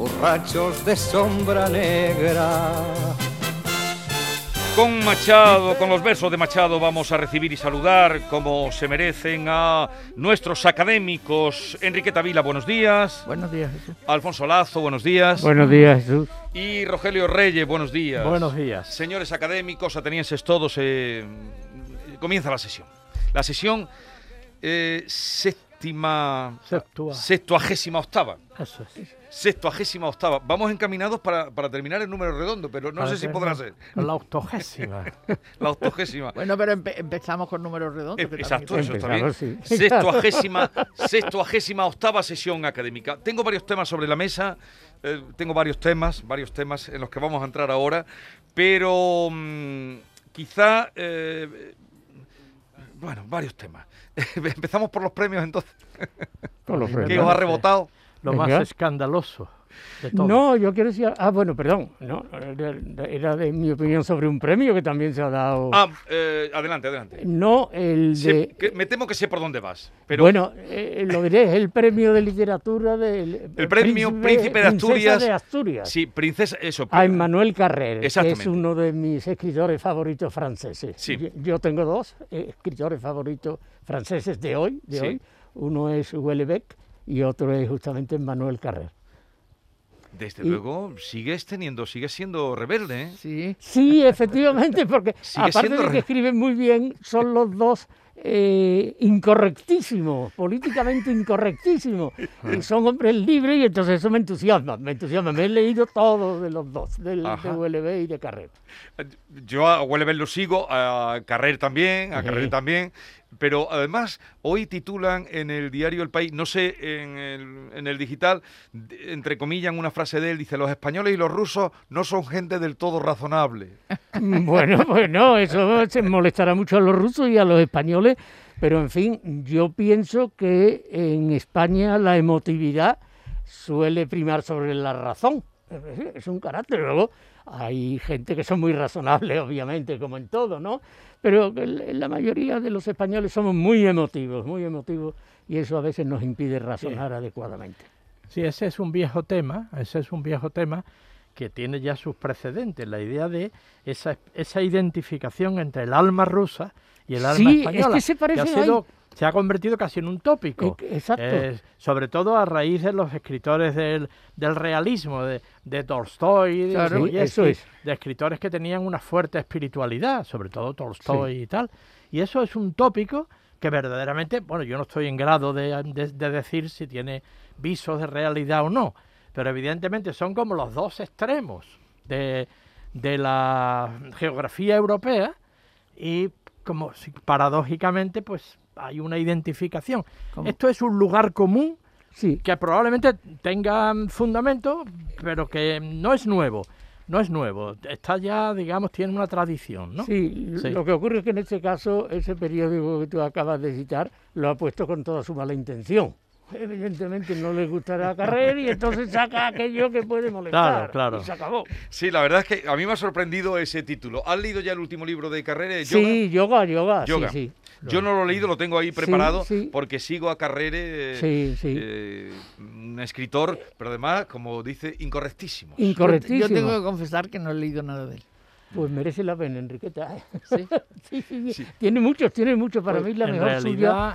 borrachos de sombra negra. Con Machado, con los versos de Machado, vamos a recibir y saludar como se merecen a nuestros académicos. Enriqueta Vila, buenos días. Buenos días, Jesús. Alfonso Lazo, buenos días. Buenos días, Jesús. Y Rogelio Reyes, buenos días. Buenos días. Señores académicos, atenienses todos, eh, comienza la sesión. La sesión eh, séptima... Septuagésima octava. Eso es. Sextuagésima octava. Vamos encaminados para, para terminar el número redondo, pero no Para sé si podrá ser. La octogésima. La octogésima. Bueno, pero empe- empezamos con números redondos. Eh, Exacto, eso está bien. Sí. Sextuagésima, sextuagésima octava sesión académica. Tengo varios temas sobre la mesa, eh, tengo varios temas, varios temas en los que vamos a entrar ahora, pero mm, quizá, eh, bueno, varios temas. Empezamos por los premios entonces. Con los ¿Qué premios. os ha rebotado? Lo Venga. más escandaloso. No, yo quiero decir. Ah, bueno, perdón. No, era era de mi opinión sobre un premio que también se ha dado. Ah, eh, adelante, adelante. No, el de. que- me temo que sé por dónde vas, pero Bueno, eh, lo diré, es el premio de literatura del. El premio Príncipe de princesa Asturias. de Asturias. sí, princesa, eso. A Emmanuel Carrer, que es uno de mis escritores favoritos franceses. Sí. Yo, yo tengo dos eh, escritores favoritos franceses de hoy, de Sí. hoy. Uno es Houellebecq y otro es justamente Emmanuel Carrer. Desde y- luego, sigues teniendo, sigues siendo rebelde, ¿eh? Sí. Sí, efectivamente, porque aparte siendo de que escriben muy bien, son los dos eh, incorrectísimos, políticamente incorrectísimos. y son hombres libres y entonces eso me entusiasma, me entusiasma. Me he leído todos de los dos, del, de. Houellebecq y de Carrer. Yo a Wellever lo sigo, a Carrer también, a Sí. Carrer también, pero además hoy titulan en el diario El País, no sé, en el, digital, entre comillas, una frase de él, dice, los españoles y los rusos no son gente del todo razonable. Bueno, pues no, eso se molestará mucho a los rusos y a los españoles, pero en fin, yo pienso que en España la emotividad suele primar sobre la razón. Es un carácter. Luego hay gente que son muy razonables, obviamente, como en todo, ¿no? Pero que la mayoría de los españoles somos muy emotivos, muy emotivos, y eso a veces nos impide razonar adecuadamente. Sí, ese es un viejo tema, ese es un viejo tema que tiene ya sus precedentes, la idea de esa, esa identificación entre el alma rusa y el alma Sí, es española, que se parecen ha sido-. Se ha convertido casi en un tópico. Eh, exacto. Eh, sobre todo a raíz de los escritores del, del realismo, de, de Tolstoy, de eso es. de escritores que tenían una fuerte espiritualidad, sobre todo Tolstoy y tal. Y eso es un tópico que verdaderamente, bueno, yo no estoy en grado de, de- de decir si tiene visos de realidad o no, pero evidentemente son como los dos extremos de, de la geografía europea y como si paradójicamente pues hay una identificación. Esto es un lugar común Sí, que probablemente tenga fundamento, pero que no es nuevo. No es nuevo. Está ya, digamos, tiene una tradición, ¿no? Sí, Sí. lo que ocurre es que en este caso ese periódico que tú acabas de citar lo ha puesto con toda su mala intención. Evidentemente no le gustará a Carrer y entonces saca aquello que puede molestar. Claro, claro. Y se acabó. Sí, la verdad es que a mí me ha sorprendido ese título. ¿Has leído ya el último libro de Carrere? Sí, yoga, yoga, Yoga. sí, sí. Yo no lo he leído, lo tengo ahí preparado sí. porque sigo a Carrere, Sí, sí. eh, un escritor, pero además, como dice, incorrectísimo. Yo, Incorrectísimo. yo tengo que confesar que no he leído nada de él. Pues merece la pena, Enriqueta. ¿eh? Sí. Sí, sí, Sí. Tiene muchos, tiene muchos. Para Pues, mí la mejor realidad,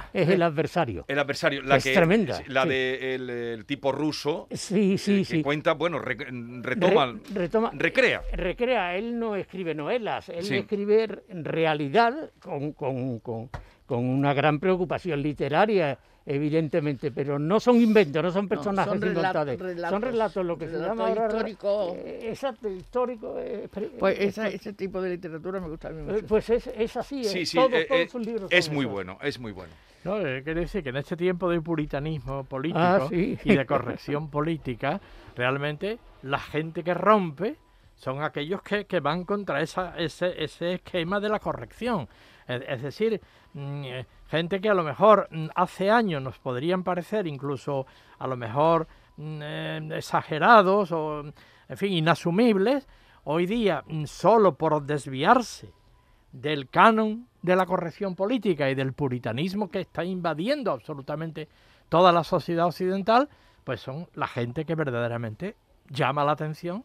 suya es el adversario. El adversario, la Es que tremenda, la sí. de el, el tipo ruso, Sí, eh, sí, que sí. cuenta, bueno, re- retoma, Re- retoma- recrea. recrea, él no escribe novelas, él Sí. escribe realidad con, con- con- con una gran preocupación literaria, evidentemente, pero no son inventos, no son personajes son rela- inventados, relatos, son relatos, lo que se llama ahora... históricos. eh, exacto, histórico. eh, Pues eh, esa- ese tipo de literatura me gusta a mí mucho. Pues es, es así, Sí, eh, sí, todos, eh, todos eh, sus libros es son muy bueno, es muy bueno. No, eh, quiere decir que en este tiempo de puritanismo político Ah, sí. y de corrección política, realmente la gente que rompe son aquellos que, que van contra esa, ese, ese esquema de la corrección. Es, es decir, gente que a lo mejor mm, hace años nos podrían parecer incluso a lo mejor mm, eh, exagerados o, en fin, inasumibles, hoy día, mm, solo por desviarse del canon de la corrección política y del puritanismo que está invadiendo absolutamente toda la sociedad occidental, pues son la gente que verdaderamente llama la atención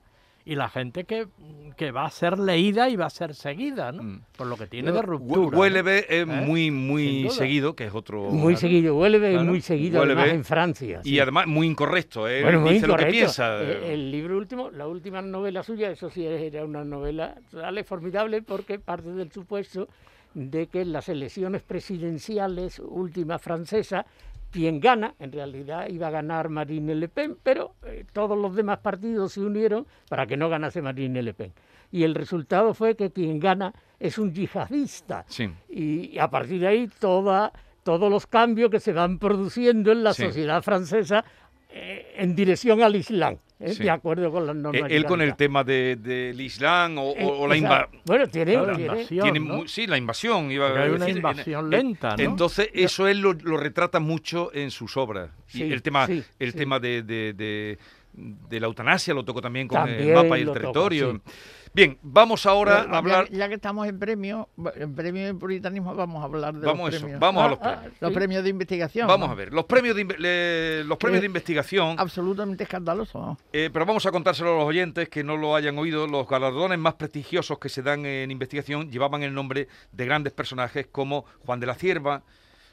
y la gente que, que va a ser leída y va a ser seguida, ¿no? Mm. Por lo que tiene de ruptura. ¿no? Huélebe es ¿Eh? muy, muy seguido, que es otro... Muy seguido, Huelve Claro. muy seguido además en Francia. Y sí. además muy incorrecto, ¿eh? Bueno, muy dice lo que incorrecto. piensa. Eh, El libro último, la última novela suya, eso sí era una novela sale formidable porque parte del supuesto de que en las elecciones presidenciales últimas francesas, quien gana, en realidad iba a ganar Marine Le Pen, pero eh, todos los demás partidos se unieron para que no ganase Marine Le Pen. Y el resultado fue que quien gana es un yihadista. Sí. Y a partir de ahí toda, todos los cambios que se van produciendo en la Sí. sociedad francesa eh, en dirección al Islam, ¿eh? Sí. de acuerdo con las Eh, normas. él con el tema de- del Islam o, Eh, o- o la invasión. Bueno, tiene, Claro, la tiene- invasión. Tiene ¿no? sí, la invasión. Iba Porque a hay una decir, en- invasión en- lenta, ¿no? Entonces, eso él lo, lo retrata mucho en sus obras. Sí, y el tema, sí, el sí. tema de, de- de- de la eutanasia lo tocó también con También el mapa y el territorio. sí. Bien, vamos ahora a hablar. Ya, ya que estamos en premio, en premio de puritanismo, vamos a hablar de Vamos, los eso, premios. vamos a Ah, los ah, premios. Los sí. premios de investigación. Vamos ¿no? a ver, los premios de, le- los premios de investigación, Absolutamente escandaloso. ¿no? eh, pero vamos a contárselo a los oyentes que no lo hayan oído, los galardones más prestigiosos que se dan en investigación llevaban el nombre de grandes personajes como Juan de la Cierva,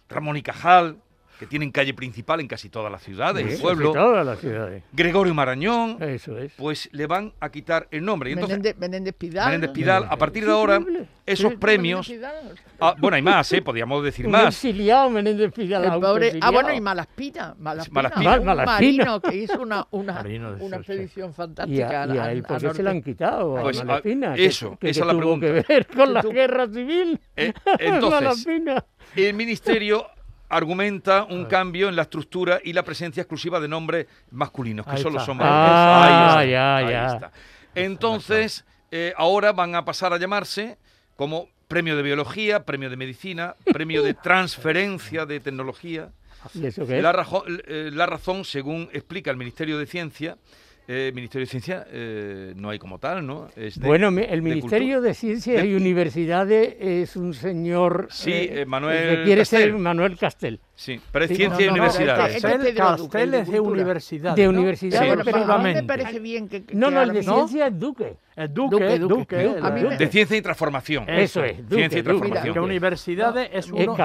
Ramón y Cajal, que tienen calle principal en casi todas las ciudades, Sí, el pueblo, casi todas las ciudades. Gregorio Marañón, Eso es. pues le van a quitar el nombre. Y entonces, Menéndez, Menéndez Pidal. Menéndez Pidal, a partir de ahora, esos Sí, premios... Menéndez Pidal. ah, bueno, hay más, ¿eh? podríamos decir Un más. exiliado Menéndez Pidal. El pobre, ah, bueno, y Malaspina. Malaspina, Malaspina. un Malaspina. marino que hizo una, una, una expedición Y fantástica. a, y a él, ¿por qué se la han quitado? Pues, a a- Malespina, que- eso, que, esa que es la tuvo pregunta. que ver con la guerra civil. Eh, entonces, Malespina. El ministerio argumenta un cambio en la estructura y la presencia exclusiva de nombres masculinos, que Ahí solo está. son Ah, Ahí está, ya, ahí ya. está. Entonces, eh, ahora van a pasar a llamarse como premio de biología, premio de medicina, premio de transferencia de tecnología. ¿Y eso qué es? La, rajo- eh, la razón, según explica el Ministerio de Ciencia, eh, Ministerio de Ciencia eh, no hay como tal, ¿no? Es de- Bueno, el Ministerio de Ciencias de- y Universidades es un señor Sí, eh, eh, Manuel que quiere ser. Manuel Castel, Sí, pero es ciencia y universidades. este- este- Castel, el es de universidad. De ¿no? universidad, Sí, pero- bueno, a mí me Efectivamente. parece bien que. que No, no, el de ciencia es Duque. Es Duque, Duque, el- De ciencia y transformación. Eso es, Duque, Ciencia y transformación. que universidades es uno.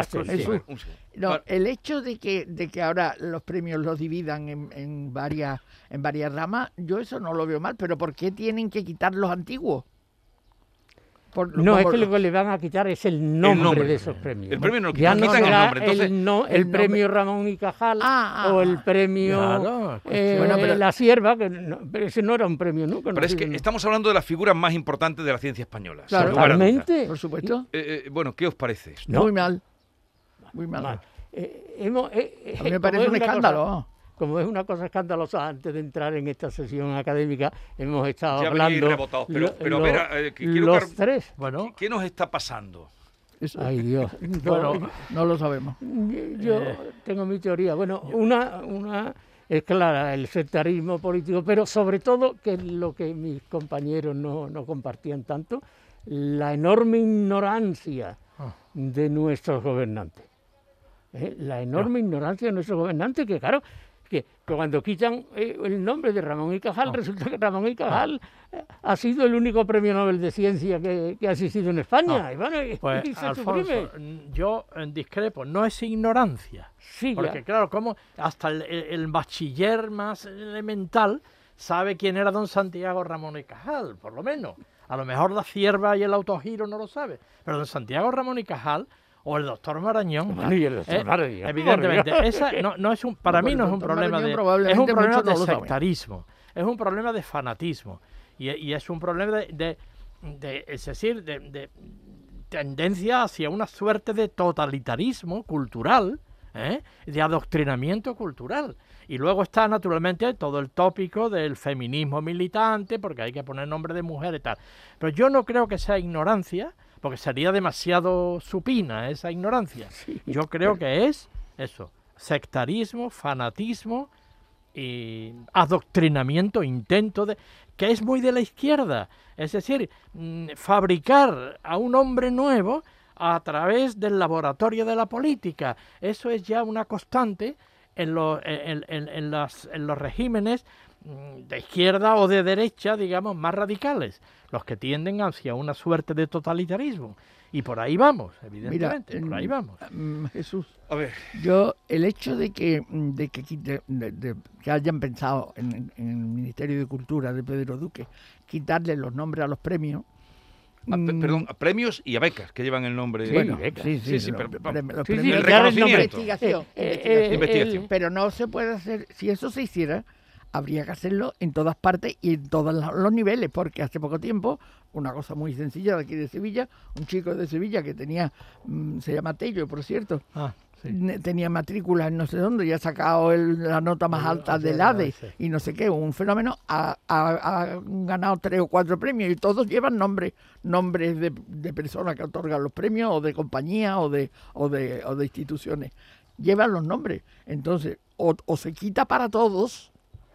No, el hecho de que, de que ahora los premios los dividan en, en varias en varias ramas, yo eso no lo veo mal, pero ¿por qué tienen que quitar los antiguos? Por- No, es que lo que le van a quitar es el nombre, nombre. de esos premios. El premio no lo ya quitan, no quitan el nombre, entonces- el, no- el El nombre. premio Ramón y Cajal Ah, ah, o el ah. premio Claro, eh, Bueno, pero- La Sierva, que no- pero ese no era un premio nunca. no Pero es que estamos hablando de las figuras más importantes de la ciencia española. Claro. Totalmente. Por supuesto. Eh, eh, bueno, ¿qué os parece esto? No. Muy mal. Muy mal. Mal. Eh, hemos- eh, eh, A mí me parece un escándalo. cosa- como es una cosa escandalosa, antes de entrar en esta sesión académica, hemos estado Ya hablando. rebotados, pero- lo- pero a lo- ver, eh, que quiero los que- tres. Bueno, ¿Qué nos está pasando? Eso- Ay, Dios. Bueno, no lo sabemos. Yo Eh, tengo mi teoría. Bueno, una, una es clara, el sectarismo político, pero sobre todo, que es lo que mis compañeros no, no compartían tanto, la enorme ignorancia Ah. de nuestros gobernantes. ¿Eh? La enorme ignorancia de nuestros gobernantes, que claro, que cuando quitan eh, el nombre de Ramón y Cajal, Ah. resulta que Ramón y Cajal eh, ha sido el único premio Nobel de Ciencia que, que ha existido en España. Ah. Y bueno, pues y se Alfonso, yo eh, discrepo, no es ignorancia. Sí, Porque ya. claro, como hasta el, el- el bachiller más elemental sabe quién era don Santiago Ramón y Cajal, por lo menos. A lo mejor la cierva y el autogiro no lo sabe. Pero don Santiago Ramón y Cajal, o el doctor Marañón. Bueno, y el doctor eh, Marañón, evidentemente, esa no, no es un, para No, mí no es un problema Marañón de, es un problema de sectarismo, es un problema de fanatismo y, y es un problema de, de- de- es decir, de, de tendencia hacia una suerte de totalitarismo cultural, ¿eh? de adoctrinamiento cultural. Y luego está naturalmente todo el tópico del feminismo militante, porque hay que poner nombre de mujer y tal. Pero yo no creo que sea ignorancia, porque sería demasiado supina esa ignorancia. Yo creo que es eso, sectarismo, fanatismo y adoctrinamiento, intento de que es muy de la izquierda, es decir, mm, fabricar a un hombre nuevo a través del laboratorio de la política. Eso es ya una constante en, los- en- en- en las- en los regímenes de izquierda o de derecha, digamos, más radicales, los que tienden hacia una suerte de totalitarismo. Y por ahí vamos, evidentemente, por ahí en- vamos. mm, Jesús, A ver, yo el hecho de que mm, de que, quite- de- de- que hayan pensado en, el Ministerio de Cultura de Pedro Duque quitarle los nombres a los premios. a- pe- mm, perdón, a premios y a becas que llevan el nombre. Sí, bueno, becas. sí, sí, Sí, sí, pero- Eh, eh. Investigación. Pero no se puede hacer, si eso se hiciera, habría que hacerlo en todas partes y en todos los niveles, porque hace poco tiempo, una cosa muy sencilla de aquí de Sevilla, un chico de Sevilla que tenía, mm, se llama Tello, por cierto, Ah, sí. tenía matrícula en no sé dónde y ha sacado el- la nota más alta el- del el- ADE y no sé qué, un fenómeno, ha, ha- ha ganado tres o cuatro premios y todos llevan nombres nombres de, de personas que otorgan los premios o de compañías o de, o de, o de instituciones. Llevan los nombres. Entonces, o, o se quita para todos,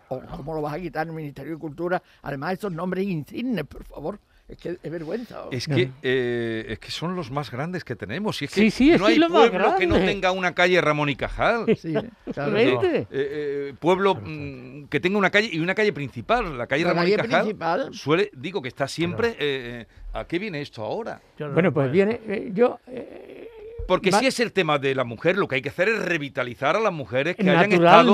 o cómo lo vas a quitar en el Ministerio de Cultura, además esos nombres insignes, por favor. Es que es vergüenza. Es que, eh, es que son los más grandes que tenemos. Y es que Sí, sí, es no hay lo más pueblo que no tenga una calle Ramón y Cajal. Sí, claro. Exactamente. Eh, eh, pueblo mm, que tenga una calle y una calle principal. La calle La Ramón y Cajal principal. suele, digo que está siempre. eh, eh, ¿A qué viene esto ahora? No- Bueno, pues viene, eh, yo eh, Porque Va- si es el tema de la mujer, lo que hay que hacer es revitalizar a las mujeres que hayan estado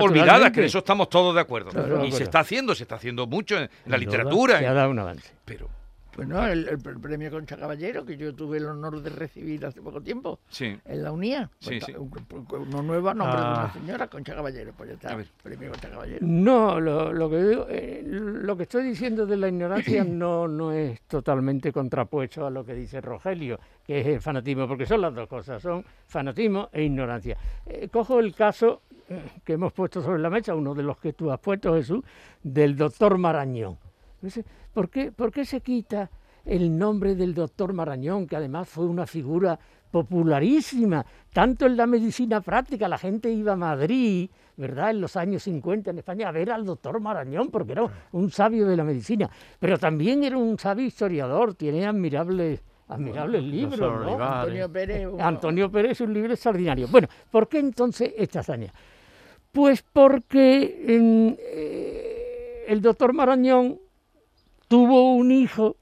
olvidadas, que en eso estamos todos de acuerdo. Claro, de y acuerdo. se está haciendo, se está haciendo mucho en, en la literatura. se ha dado un avance. pero, Bueno, el, el- el premio Concha Caballero, que yo tuve el honor de recibir hace poco tiempo sí. en la UNIA. Sí, Pues sí. ta- un- un- Uno nuevo a nombre de Ah. una señora, Concha Caballero. Pues ya está, A ver. premio Concha Caballero. No, lo, lo que digo, eh, lo que estoy diciendo de la ignorancia no, no es totalmente contrapuesto a lo que dice Rogelio, que es el fanatismo, porque son las dos cosas, son fanatismo e ignorancia. Eh, cojo el caso eh, que hemos puesto sobre la mesa, uno de los que tú has puesto, Jesús, del doctor Marañón. Dice, ¿Por qué, ¿Por qué se quita el nombre del doctor Marañón, que además fue una figura popularísima, tanto en la medicina práctica, la gente iba a Madrid, ¿verdad? En los años 50 en España a ver al doctor Marañón, porque era un sabio de la medicina, pero también era un sabio historiador, tiene admirables, admirables libros, ¿no? Olivares. Antonio Pérez. uno- Antonio Pérez es un libro extraordinario. Bueno, ¿por qué entonces esta hazaña? Pues porque en, eh, el doctor Marañón tuvo un hijo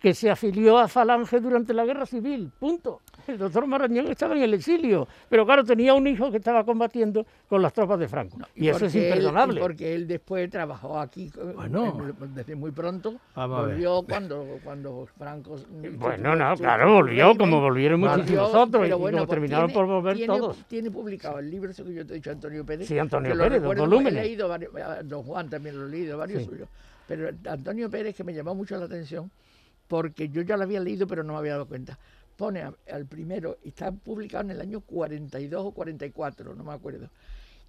que se afilió a Falange durante la guerra civil, punto. El doctor Marañón estaba en el exilio, pero claro, tenía un hijo que estaba combatiendo con las tropas de Franco. y eso es él- imperdonable. y porque él después trabajó aquí Bueno. en- desde muy pronto. Volvió cuando, cuando Franco. Bueno, no, claro, volvió como volvieron volvió, muchísimos otros y pero como pues terminaron tiene- por volver tiene- todos. Tiene publicado el libro ese que yo te he dicho, Antonio Pérez. Sí, Antonio Pérez, dos volúmenes. He leído varios, Don Juan también lo he leído, varios Sí. suyos. Pero Antonio Pérez, que me llamó mucho la atención, porque yo ya lo había leído, pero no me había dado cuenta. Pone al primero, y está publicado en el año 42 o 44, no me acuerdo.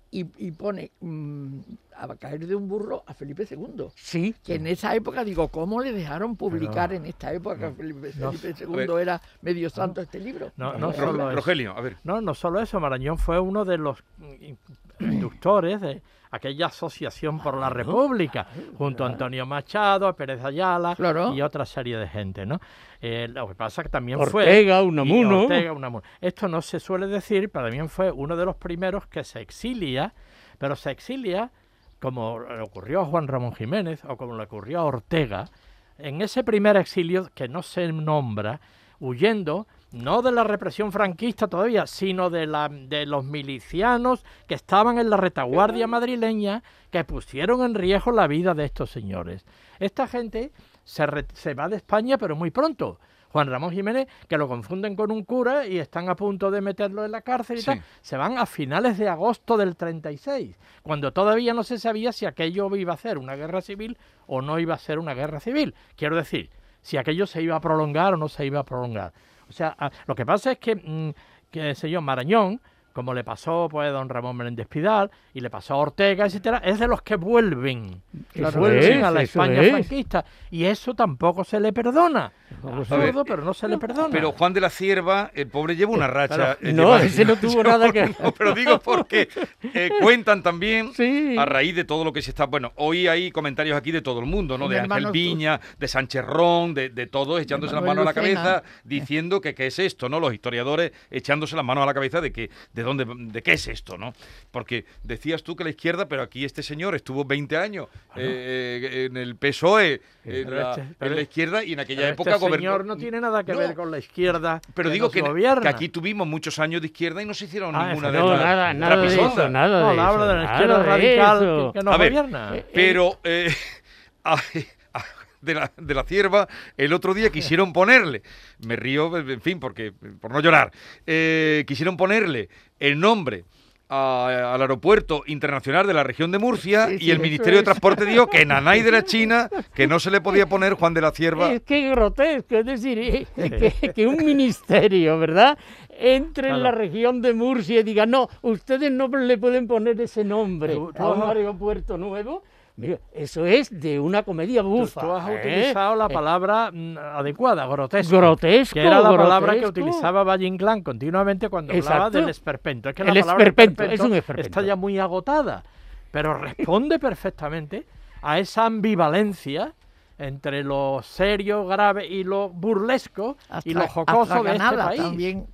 Y, y pone mm, a caer de un burro a Felipe II. Sí, Que en esa época, digo, ¿cómo le dejaron publicar Pero- en esta época? que Felipe, no- Felipe ver. II era medio santo este libro. No, no solo eso. Rogelio, a ver. No, no solo eso, Marañón fue uno de los mm, inductores de aquella asociación por la República, junto a Antonio Machado, a Pérez Ayala Claro. y otra serie de gente, ¿no? Eh, lo que pasa que también fue... Ortega, y Unamuno. Ortega, Unamuno. Esto no se suele decir, pero también fue uno de los primeros que se exilia, pero se exilia como le ocurrió a Juan Ramón Jiménez o como le ocurrió a Ortega, en ese primer exilio que no se nombra, huyendo no de la represión franquista todavía, sino de, la, de los milicianos que estaban en la retaguardia madrileña que pusieron en riesgo la vida de estos señores. Esta gente se, re- se va de España, pero muy pronto, Juan Ramón Jiménez, que lo confunden con un cura y están a punto de meterlo en la cárcel y Sí. tal. Se van a finales de agosto del 36, cuando todavía no se sabía si aquello iba a ser una guerra civil o no iba a ser una guerra civil. Quiero decir, si aquello se iba a prolongar o no se iba a prolongar. O sea, a- lo que pasa es que, mm, que sé yo, Marañón, como le pasó pues, a don Ramón Menéndez Pidal y le pasó a Ortega, etcétera, es de los que vuelven, que vuelven es, a la España es. franquista. Y eso tampoco se le perdona. Absurdo, pero no se le perdona. Pero Juan de la Cierva, el pobre lleva una racha. eh, No, lleva- ese no tuvo nada que No, pero digo porque eh, cuentan también Sí. a raíz de todo lo que se está. Bueno, hoy hay comentarios aquí de todo el mundo, ¿no? De Ángel Viña, de Sánchez Ron, de, de todos echándose las manos Manuel a la cabeza, diciendo que qué es esto, ¿no? Los historiadores echándose las manos a la cabeza de que de dónde, de qué es esto, ¿no? Porque decías tú que la izquierda, pero aquí este señor estuvo 20 años eh, eh, en el PSOE, en, la, este- en la izquierda y en aquella Pero época gobernó- señor no tiene nada que No, ver con la izquierda. Pero que digo que, aquí tuvimos muchos años de izquierda y no se hicieron Ah, ninguna de No, estas nada, nada de eso, nada No, de la eso. habla de la izquierda de radical que, que nos A ver, gobierna. eh, Pero eh, a- a- de, la, de la cierva, el otro día quisieron ponerle, me río, en fin, porque por no llorar, eh, quisieron ponerle el nombre a- al aeropuerto internacional de la región de Murcia Sí, y el Ministerio de. Transporte dijo que en Anay de la China, que no se le podía poner Juan de la Cierva. Es que grotesco, es decir, eh, que, que un ministerio, ¿verdad? Entre en la región de Murcia y diga, no, ustedes no le pueden poner ese nombre a un aeropuerto nuevo. Mira, eso es de una comedia bufa. tú has ¿eh? utilizado la Eh, palabra mm, adecuada, grotesco. Grotesco, Que era la palabra que utilizaba Valle Inclán continuamente cuando hablaba del esperpento. Es que El la palabra esperpento, es un esperpento. está ya muy agotada, pero responde perfectamente a esa ambivalencia entre lo serio, grave y lo burlesco y lo Astra- jocoso de este país. también,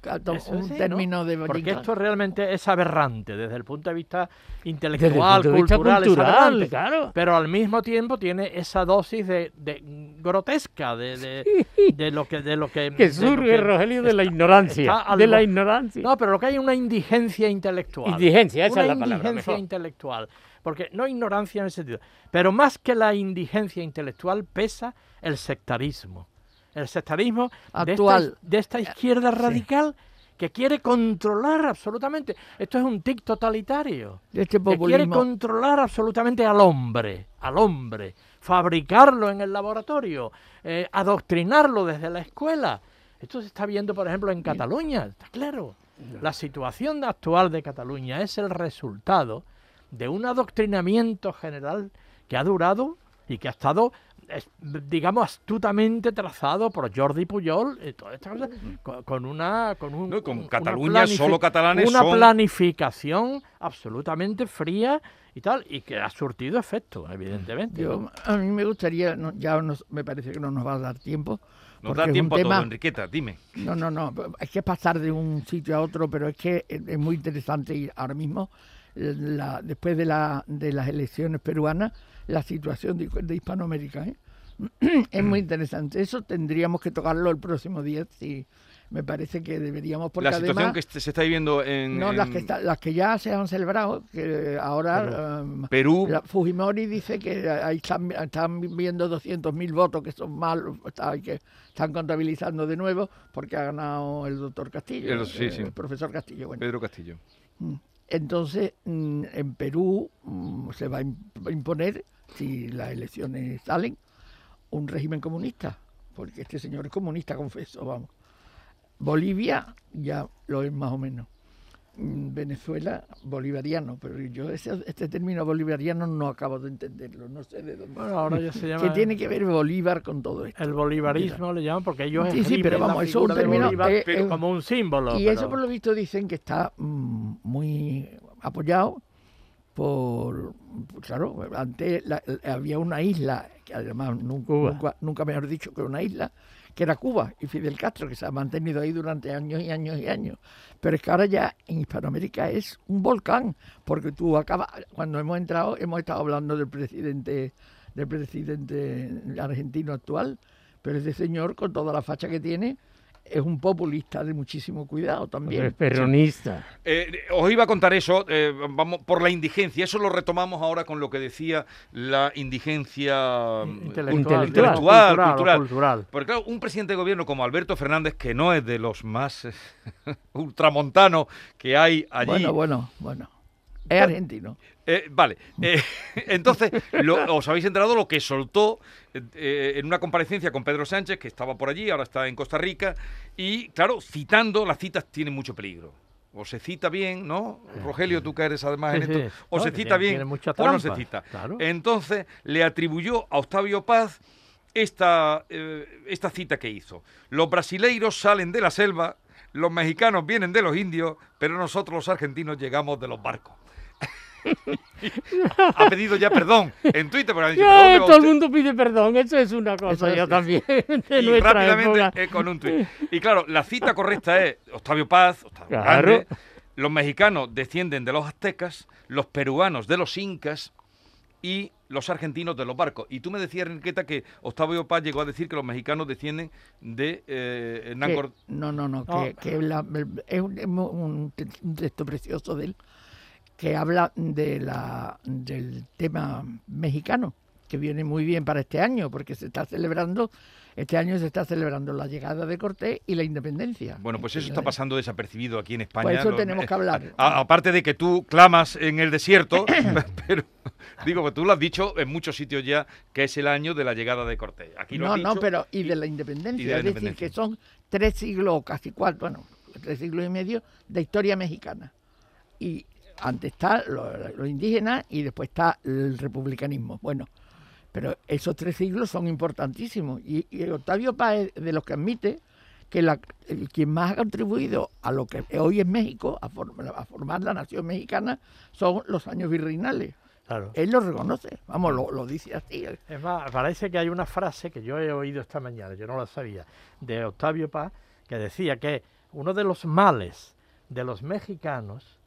un sí, ¿no? término de Porque esto realmente es aberrante desde el punto de vista intelectual, punto de vista cultural, es cultural, aberrante. claro. Pero al mismo tiempo tiene esa dosis de, de grotesca de, de, de lo que de lo que lo surge, que- Rogelio, de la ignorancia. De la ignorancia. No, pero lo que hay es una indigencia intelectual. Indigencia, esa una es la palabra, indigencia mejor. intelectual. Porque no ignorancia en ese sentido. Pero más que la indigencia intelectual pesa el sectarismo. El sectarismo de Actual. esta, de esta izquierda radical que quiere controlar absolutamente. Esto es un tic totalitario. este Que quiere controlar absolutamente al hombre, al hombre, fabricarlo en el laboratorio, eh, adoctrinarlo desde la escuela. Esto se está viendo, por ejemplo, en Cataluña, está claro. La situación actual de Cataluña es el resultado de un adoctrinamiento general que ha durado y que ha estado, es- digamos, astutamente trazado por Jordi Pujol, y toda esta cosa, con, con una... Con, un, No, con una Cataluña, solo catalanes Una son- planificación absolutamente fría y tal, y que ha surtido efecto, evidentemente. A mí me gustaría, no, ya nos- me parece que no nos va a dar tiempo. Nos da tiempo a tema- todo, Enriqueta, dime. No, no, no. Es que pasar de un sitio a otro, pero es que es, es muy interesante y ahora mismo, la- después de, la, de las elecciones peruanas, la situación de, de Hispanoamérica. ¿eh? es muy interesante. Eso tendríamos que tocarlo el próximo día. Sí, me parece que deberíamos. Porque la situación además, que se está viviendo en, no, las que, está- las que ya se han celebrado, que ahora. em, Perú. la Fujimori dice que ahí están, están viendo 200.000 votos que son malos, está- que están contabilizando de nuevo porque ha ganado el doctor Castillo, El- sí, eh, sí. el profesor Castillo. Bueno, Pedro Castillo. Entonces mm, en Perú mm, se va a imp- imponer, si las elecciones salen, un régimen comunista, porque este señor es comunista, confeso, vamos. Bolivia ya lo es más o menos. Venezuela, bolivariano, pero yo ese, este término bolivariano no acabo de entenderlo, no sé de dónde. Bueno, ahora ya se llama... ¿Qué tiene que ver Bolívar con todo esto? El bolivarismo le llaman porque ellos Sí, sí, pero vamos, eso es un término, Bolívar eh, eh, como un símbolo. Y pero- eso por lo visto dicen que está mm, muy apoyado por, claro, antes la- había una isla, que además nunca, nunca, nunca mejor dicho que una isla, que era Cuba y Fidel Castro, que se ha mantenido ahí durante años y años y años. Pero es que ahora ya en Hispanoamérica es un volcán, porque tú acabas, cuando hemos entrado, hemos estado hablando del presidente, del presidente argentino actual, pero ese señor, con toda la facha que tiene, es un populista de muchísimo cuidado también. Es peronista. Eh, os iba a contar eso, eh, vamos, por la indigencia. Eso lo retomamos ahora con lo que decía la indigencia mm, Intelectual, intelectual, cultural, o cultural. cultural. Porque claro, un presidente de gobierno como Alberto Fernández, que no es de los más eh, ultramontanos que hay allí. Bueno, bueno, bueno. Es argentino. Eh, vale, eh, entonces lo- os habéis enterado lo que soltó eh, en una comparecencia con Pedro Sánchez, que estaba por allí, ahora está en Costa Rica, y claro, citando, las citas tienen mucho peligro. O se cita bien, ¿no? Rogelio, tú que eres además en esto, o No, se cita bien o no se cita. claro. Entonces le atribuyó a Octavio Paz esta, esta cita que hizo. Los brasileiros salen de la selva, los mexicanos vienen de los indios, pero nosotros los argentinos llegamos de los barcos. ha pedido ya perdón en Twitter, pero ha dicho, Eh, "¿Pero dónde va todo el usted?". mundo pide perdón, eso es una cosa Eso ya es- también de y rápidamente eh, con un tuit. Y claro, la cita correcta es Octavio Paz, Octavio Claro. Grande, los mexicanos descienden de los aztecas, los peruanos de los incas y los argentinos de los barcos. Y tú me decías, Enriqueta, que Octavio Paz llegó a decir que los mexicanos descienden de eh, Hernán Que- Cor- no, no, no, que, que la- es un texto precioso de él que habla de la, del tema mexicano, que viene muy bien para este año, porque se está celebrando, este año se está celebrando la llegada de Cortés y la independencia. Bueno, pues eso está pasando desapercibido aquí en España. Pues eso tenemos que hablar. a- aparte de que tú clamas en el desierto, pero digo que tú lo has dicho en muchos sitios ya, que es el año de la llegada de Cortés. Aquí lo No, has no, pero y de la independencia, de la es decir, que son tres siglos, o casi cuatro, bueno, tres siglos y medio de historia mexicana. Y antes está lo, lo indígena y después está el republicanismo. Bueno, pero esos tres siglos son importantísimos. Y, y Octavio Paz es de los que admite que la, el- quien más ha contribuido a lo que hoy es México, a, form- a formar la nación mexicana, son los años virreinales. Claro. Él lo reconoce, vamos, lo, lo dice así. Es más, parece que hay una frase que yo he oído esta mañana, yo no la sabía, de Octavio Paz, que decía que uno de los males de los mexicanos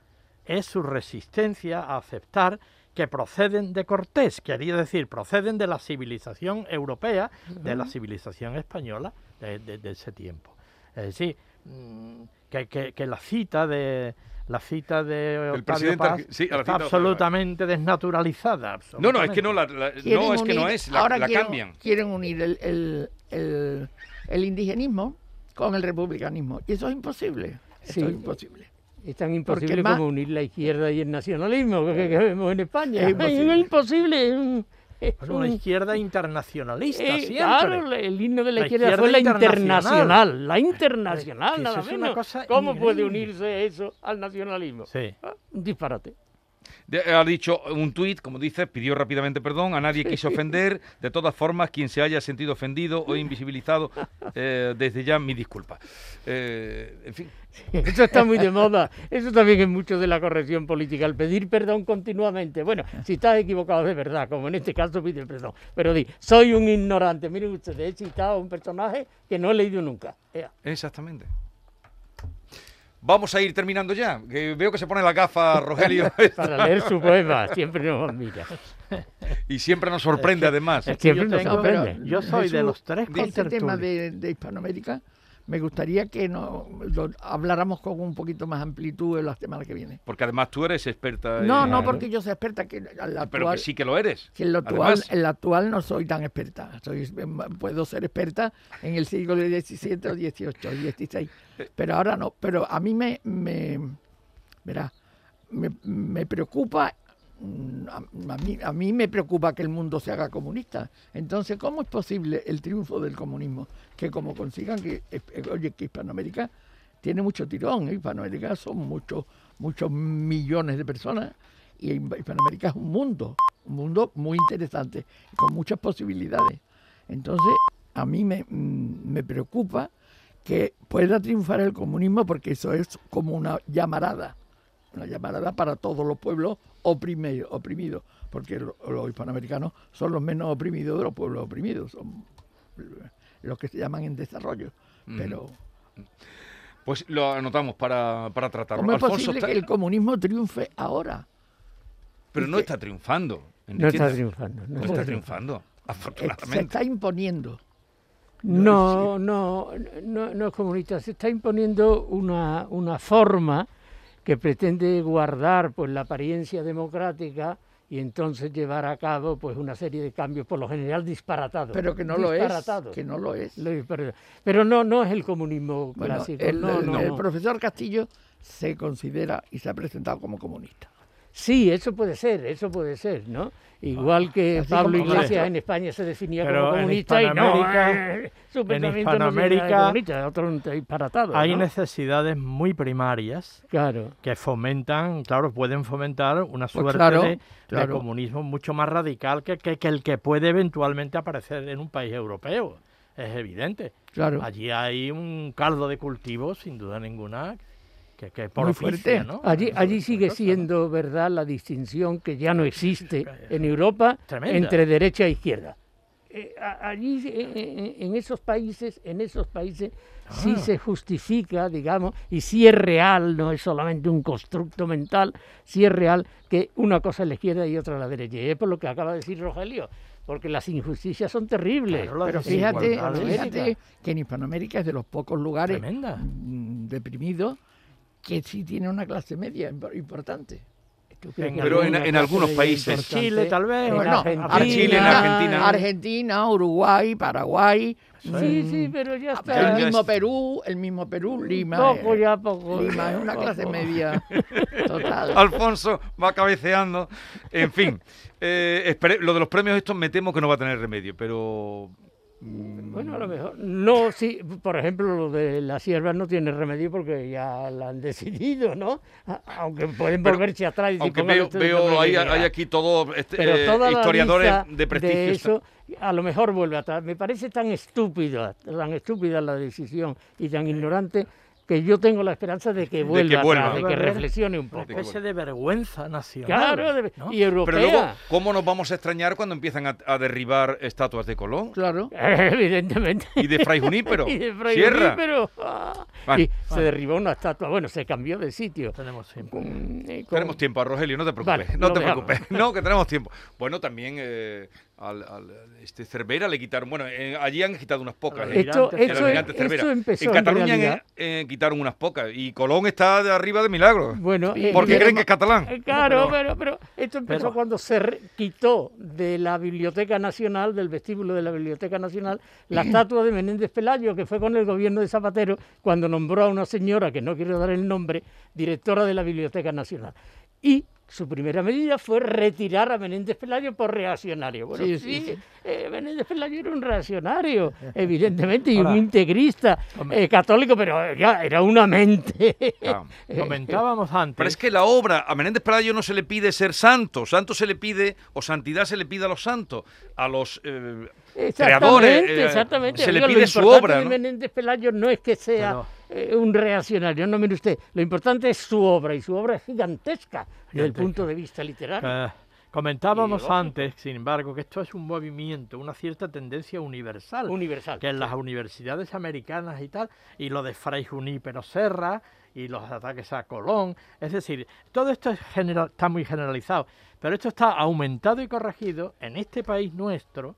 es su resistencia a aceptar que proceden de Cortés, quería decir, proceden de la civilización europea, de la civilización española de, de- de ese tiempo. Es decir, mm, que, que- que la cita de la cita de Octavio Paz sí, la está cita Octavio absolutamente desnaturalizada. No, no, es que absolutamente. no, la, la- no, es que no unir- es, la, ahora la quieren, cambian. Quieren unir el, el, el- el indigenismo con el republicanismo. Y eso es imposible. Eso Sí. es imposible. Es tan imposible más- como unir la izquierda y el nacionalismo que, que vemos en España. Es Es imposible. es un- es una un- izquierda internacionalista, eh, siempre. claro, el himno de la, La izquierda, izquierda fue la internacional. internacional. La internacional, Que eso nada menos. ¿Cómo puede unirse eso al nacionalismo? Sí. Ah, disparate. De- Ha dicho un tuit, como dices, pidió rápidamente perdón, a nadie quiso ofender. De todas formas, quien se haya sentido ofendido o invisibilizado, eh, desde ya mi disculpa. Eh, en fin, Eso está muy de moda. Eso también es mucho de la corrección política, el pedir perdón continuamente. Bueno, si estás equivocado de verdad, como en este caso pide perdón. Pero di, soy un ignorante. Miren ustedes, he citado a un personaje que no he leído nunca. Ea. exactamente. Vamos a ir terminando ya, que veo que se pone la gafa Rogelio Para leer su poema, siempre nos admira. y siempre nos sorprende además. Es que Siempre yo, nos tengo- sorprende. yo soy de los tres Este tema de, de Hispanoamérica, me gustaría que no, lo habláramos con un poquito más amplitud en la semana que viene. Porque además tú eres experta. No, en- no, porque yo soy experta, que Pero actual, que sí que lo eres. que en lo actual, en la actual no soy tan experta. Soy, puedo ser experta en el siglo XVII o XVIII, XVI. Pero ahora no. Pero a mí me, me, verá, me, me preocupa, a, a mí, mí me preocupa que el mundo se haga comunista. Entonces, ¿cómo es posible el triunfo del comunismo? Que como consigan que, eh, oye, que Hispanoamérica tiene mucho tirón. ¿eh? Hispanoamérica son muchos, muchos millones de personas y Hispanoamérica es un mundo, un mundo muy interesante, con muchas posibilidades. Entonces, a mí me, mm, me preocupa que pueda triunfar el comunismo porque eso es como una llamarada, una llamarada para todos los pueblos oprimidos, oprimidos porque lo- los hispanoamericanos son los menos oprimidos de los pueblos oprimidos, son los que se llaman en desarrollo. Pero, Pues lo anotamos para, para tratarlo. ¿cómo es Alfonso posible está- que el comunismo triunfe ahora? Pero y no que- está triunfando. No está triunfando. no No está triunfando. Eh, Se afortunadamente. está imponiendo. No, no, no, no es comunista. Se está imponiendo una, una forma que pretende guardar pues la apariencia democrática y entonces llevar a cabo pues una serie de cambios por lo general disparatados. Pero que no lo es. Que no lo es. Pero no, no es el comunismo Bueno, clásico. el, no, el- no, el no. profesor Castillo se considera y se ha presentado como comunista. Sí, eso puede ser, eso puede ser, ¿no? Igual que Así Pablo Iglesias en España se definía Pero como en comunista y no, eh, su en Hispanoamérica comunista, otro disparatado, Hay ¿no? necesidades muy primarias Claro. que fomentan, claro, pueden fomentar una suerte Pues claro, de, comunismo mucho más radical que, que- que el que puede eventualmente aparecer en un país europeo. Es evidente. Claro. Allí hay un caldo de cultivo, sin duda ninguna, que, que Muy propicia, fuerte. ¿no? Allí, allí sigue siendo verdad la distinción que ya no existe en Europa Tremenda. entre derecha e izquierda. Eh, allí eh, eh, en esos países, en esos países sí Ah. se justifica, digamos, y sí es real, no es solamente un constructo mental, sí es real que una cosa es la izquierda y otra la derecha. Y es por lo que acaba de decir Rogelio, porque las injusticias son terribles. Claro, la Pero fíjate, fíjate que en Hispanoamérica es de los pocos lugares Tremenda. mm, deprimidos que sí tiene una clase media impo- importante. ¿Tú crees que Pero en- en algunos países. importante? Chile, tal vez, En bueno, Argentina, Chile, en Argentina. Argentina, Uruguay, Paraguay, Sí, sí, pero ya el está. ya mismo Perú, el mismo Perú, Lima. Poco eh, ya, poco. Lima es una poco. clase media total. Alfonso va cabeceando. En fin, eh, espere- lo de los premios estos me temo que no va a tener remedio, pero... mm, Bueno, a lo mejor. No, sí, por ejemplo, lo de las siervas no tiene remedio porque ya la han decidido, ¿no? Aunque pueden Pero, volverse atrás y Aunque "Póngale veo, veo hay, que hay quiera". aquí todos este, eh, historiadores de prestigio. de eso, a lo mejor vuelve atrás. Me parece tan estúpida, tan estúpida la decisión y tan ignorante que yo tengo la esperanza de que vuelva, vuelva. atrás, de que reflexione un Una poco. especie de vergüenza nacional. Claro, de- ¿no? y europea. Pero luego, ¿cómo nos vamos a extrañar cuando empiezan a, a derribar estatuas de Colón? Claro. Evidentemente. Y de Fray Junípero. y de Fray Sierra. Junípero. Ah. Y se derribó una estatua. Bueno, se cambió de sitio. Tenemos tiempo. Eh, con- Tenemos tiempo, Rogelio, no te preocupes. Vale, no te preocupes. No, que tenemos tiempo. Bueno, también eh, al, al- este Cervera le quitaron. Bueno, eh, allí han quitado unas pocas. Eh, Esto, empezó en Cataluña en eh, eh, quitaron unas pocas. Y Colón está de arriba de milagro. Bueno, porque creen que es catalán. Claro, pero- pero, pero esto empezó pero- cuando se quitó de la Biblioteca Nacional, del vestíbulo de la Biblioteca Nacional, la estatua de Menéndez Pelayo, que fue con el gobierno de Zapatero, cuando nombró a una señora, que no quiero dar el nombre, directora de la Biblioteca Nacional. Y su primera medida fue retirar a Menéndez Pelayo por reaccionario. Bueno, Sí, sí, eh, Menéndez Pelayo era un reaccionario, evidentemente, y un integrista eh, católico, pero ya era una mente. Claro. Comentábamos antes. Pero es que la obra, a Menéndez Pelayo no se le pide ser santo, santo se le pide, o santidad se le pide a los santos, a los eh, creadores, Exactamente, eh, exactamente. se le Oiga, lo pide su importante obra. ¿no? Menéndez Pelayo no es que sea eh, un reaccionario, no mire usted. Lo importante es su obra, y su obra es gigantesca desde el Gigantesca. punto de vista literario. Eh, comentábamos antes, sin embargo, que esto es un movimiento, una cierta tendencia universal. Universal. que en las universidades americanas y tal, y lo de Fray Junípero Serra, y los ataques a Colón, es decir, todo esto es general- está muy generalizado, pero esto está aumentado y corregido en este país nuestro,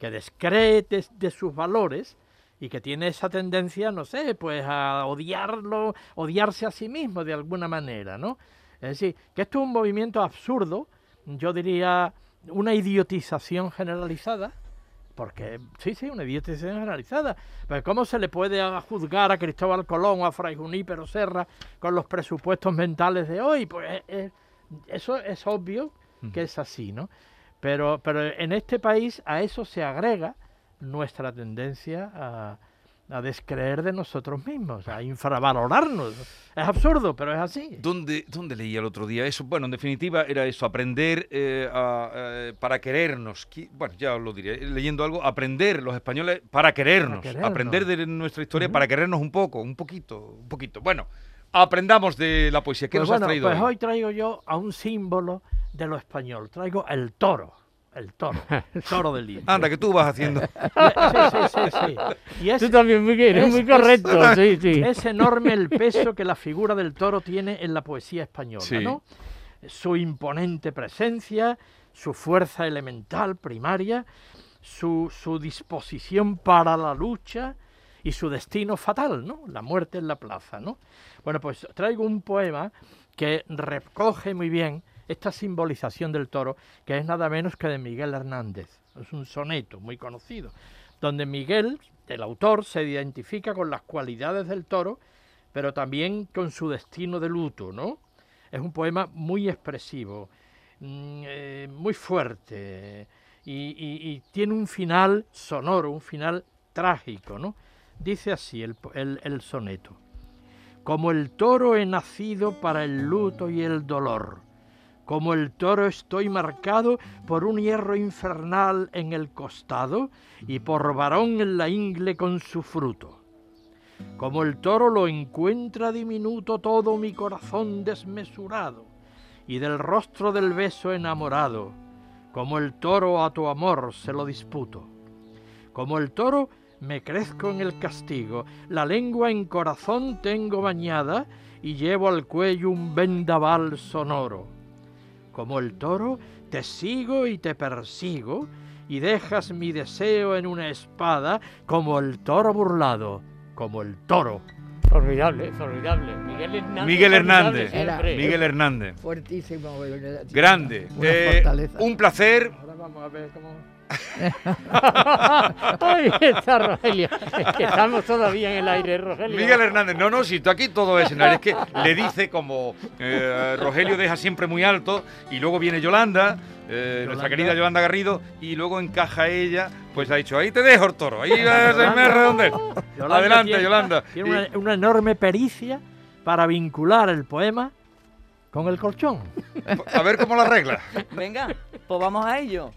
que descree de, de sus valores y que tiene esa tendencia, no sé, pues a odiarlo, odiarse a sí mismo de alguna manera, ¿no? Es decir, que esto es un movimiento absurdo, yo diría una idiotización generalizada, porque sí, sí, una idiotización generalizada. Pero ¿cómo se le puede juzgar a Cristóbal Colón o a Fray Junípero Serra con los presupuestos mentales de hoy? Pues eh, eh, eso es obvio que es así, ¿no? Pero, pero en este país a eso se agrega nuestra tendencia a, a descreer de nosotros mismos, a infravalorarnos. Es absurdo, pero es así. ¿Dónde, ¿Dónde leí el otro día eso? Bueno, en definitiva era eso, aprender eh, a, eh, para querernos. Bueno, ya os lo diré, leyendo algo, aprender los españoles para querernos, querernos. aprender de nuestra historia para querernos un poco, un poquito, un poquito. Bueno, aprendamos de la poesía. ¿Qué Pues nos has bueno, traído pues hoy? hoy traigo yo a un símbolo de lo español. Traigo el toro. El toro. El toro del libro. Anda, que tú vas haciendo. Sí, sí, sí, sí. Y es, Tú también, muy, eres es- muy es- correcto, sí, sí. es enorme el peso que la figura del toro tiene en la poesía española, Sí. ¿no? Su imponente presencia, su fuerza elemental, primaria, su, su disposición para la lucha y su destino fatal, ¿no? La muerte en la plaza, ¿no? Bueno, pues traigo un poema que recoge muy bien esta simbolización del toro, que es nada menos que de Miguel Hernández. Es un soneto muy conocido, donde Miguel, el autor, se identifica con las cualidades del toro, pero también con su destino de luto, ¿no? Es un poema muy expresivo, mm, eh, muy fuerte, y, tiene un final sonoro, un final trágico, ¿no? Dice así el, el- el soneto. Como el toro he nacido para el luto y el dolor. Como el toro estoy marcado por un hierro infernal en el costado y por varón en la ingle con su fruto. Como el toro lo encuentra diminuto todo mi corazón desmesurado y del rostro del beso enamorado. Como el toro a tu amor se lo disputo. Como el toro me crezco en el castigo, la lengua en corazón tengo bañada y llevo al cuello un vendaval sonoro. Como el toro te sigo y te persigo y dejas mi deseo en una espada como el toro burlado, como el toro. Formidable, formidable. Miguel Hernández. Miguel Hernández. siempre. Miguel Hernández. Fuertísimo. Grande. Una Eh, un placer. Ahora vamos a ver cómo... Ahí está Rogelio. Es que estamos todavía en el aire, Rogelio. Miguel Hernández, no, no, si tú aquí todo es escenario, es que le dice como eh, Rogelio deja siempre muy alto y luego viene Yolanda, eh, nuestra Yolanda. querida Yolanda Garrido, y luego encaja ella, pues ha dicho, ahí te dejo el toro, ahí vas a. Yolanda Adelante, tiene- Yolanda. Tiene Y- una, una enorme pericia para vincular el poema con el colchón. a ver cómo la arregla. Venga, pues vamos a ello.